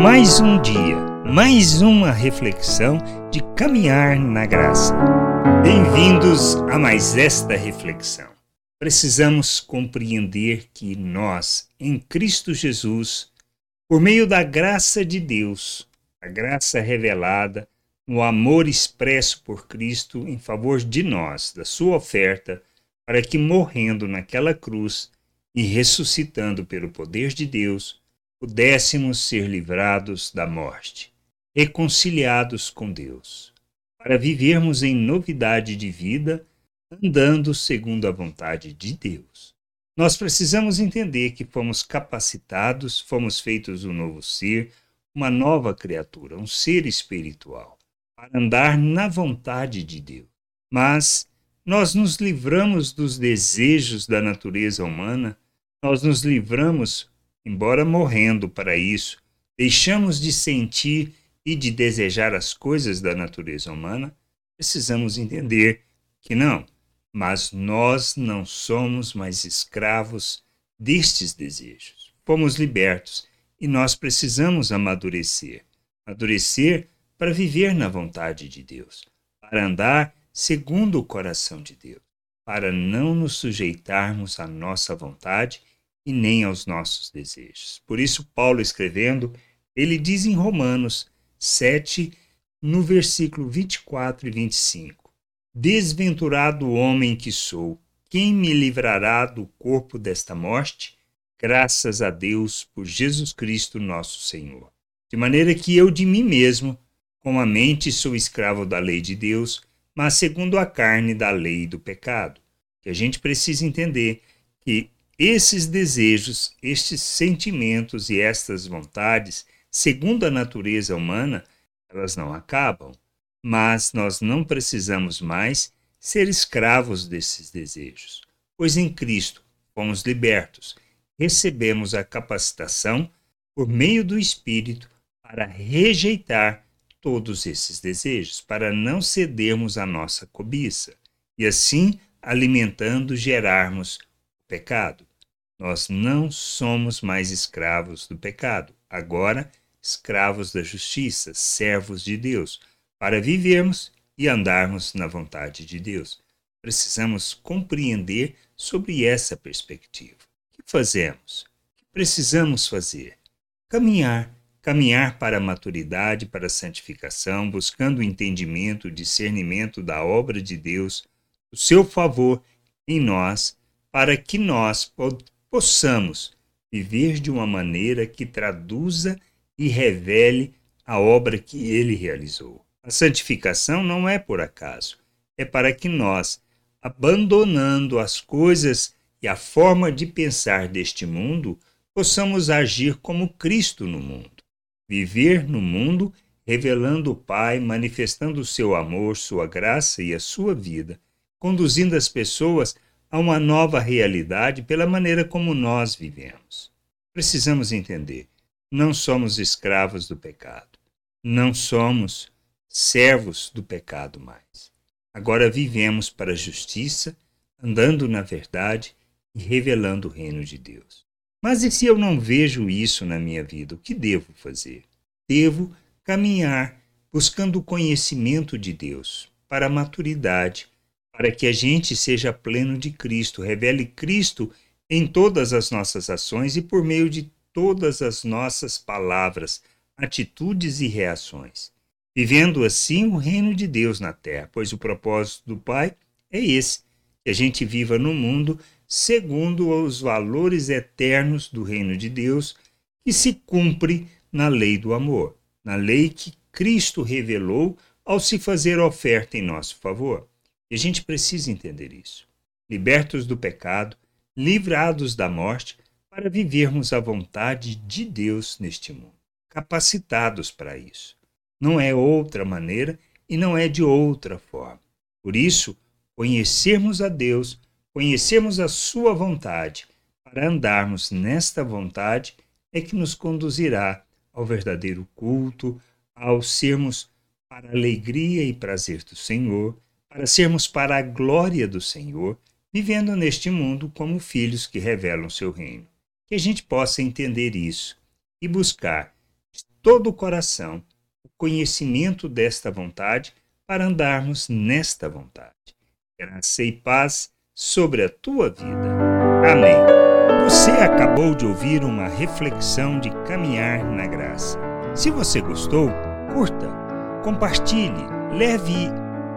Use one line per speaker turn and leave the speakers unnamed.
Mais um dia, mais uma reflexão de caminhar na graça. Bem-vindos a mais esta reflexão. Precisamos compreender que nós, em Cristo Jesus, por meio da graça de Deus, a graça revelada, no amor expresso por Cristo em favor de nós, da sua oferta, para que morrendo naquela cruz e ressuscitando pelo poder de Deus, pudéssemos ser livrados da morte, reconciliados com Deus, para vivermos em novidade de vida, andando segundo a vontade de Deus. Nós precisamos entender que fomos capacitados, fomos feitos um novo ser, uma nova criatura, um ser espiritual, para andar na vontade de Deus. Mas nós nos livramos dos desejos da natureza humana, nós nos livramos embora morrendo para isso, deixamos de sentir e de desejar as coisas da natureza humana, precisamos entender que não, mas nós não somos mais escravos destes desejos. Fomos libertos e nós precisamos amadurecer. Amadurecer para viver na vontade de Deus, para andar segundo o coração de Deus, para não nos sujeitarmos à nossa vontade e nem aos nossos desejos. Por isso, Paulo escrevendo, ele diz em Romanos 7, no versículo 24 e 25: Desventurado homem que sou, quem me livrará do corpo desta morte? Graças a Deus por Jesus Cristo, nosso Senhor. De maneira que eu de mim mesmo, com a mente, sou escravo da lei de Deus, mas segundo a carne da lei do pecado. Que a gente precisa entender que esses desejos, estes sentimentos e estas vontades, segundo a natureza humana, elas não acabam. Mas nós não precisamos mais ser escravos desses desejos, pois em Cristo fomos libertos, recebemos a capacitação por meio do Espírito para rejeitar todos esses desejos, para não cedermos à nossa cobiça e assim alimentando gerarmos o pecado. Nós não somos mais escravos do pecado, agora escravos da justiça, servos de Deus, para vivermos e andarmos na vontade de Deus. Precisamos compreender sobre essa perspectiva. O que fazemos? O que precisamos fazer? Caminhar, caminhar para a maturidade, para a santificação, buscando o entendimento, o discernimento da obra de Deus, o seu favor em nós, para que nós possamos viver de uma maneira que traduza e revele a obra que ele realizou. A santificação não é por acaso, é para que nós, abandonando as coisas e a forma de pensar deste mundo, possamos agir como Cristo no mundo. Viver no mundo revelando o Pai, manifestando o seu amor, sua graça e a sua vida, conduzindo as pessoas a uma nova realidade pela maneira como nós vivemos. Precisamos entender: não somos escravos do pecado, não somos servos do pecado mais. Agora vivemos para a justiça, andando na verdade e revelando o reino de Deus. Mas e se eu não vejo isso na minha vida, o que devo fazer? Devo caminhar buscando o conhecimento de Deus para a maturidade para que a gente seja pleno de Cristo, revele Cristo em todas as nossas ações e por meio de todas as nossas palavras, atitudes e reações, vivendo assim o reino de Deus na terra, pois o propósito do Pai é esse, que a gente viva no mundo segundo os valores eternos do reino de Deus, que se cumpre na lei do amor, na lei que Cristo revelou ao se fazer oferta em nosso favor. E a gente precisa entender isso. Libertos do pecado, livrados da morte, para vivermos a vontade de Deus neste mundo. Capacitados para isso. Não é outra maneira e não é de outra forma. Por isso, conhecermos a Deus, conhecermos a Sua vontade, para andarmos nesta vontade, é que nos conduzirá ao verdadeiro culto, ao sermos para alegria e prazer do Senhor para sermos para a glória do Senhor, vivendo neste mundo como filhos que revelam seu reino. Que a gente possa entender isso e buscar de todo o coração o conhecimento desta vontade para andarmos nesta vontade. Graça e paz sobre a tua vida. Amém. Você acabou de ouvir uma reflexão de caminhar na graça. Se você gostou, curta, compartilhe, leve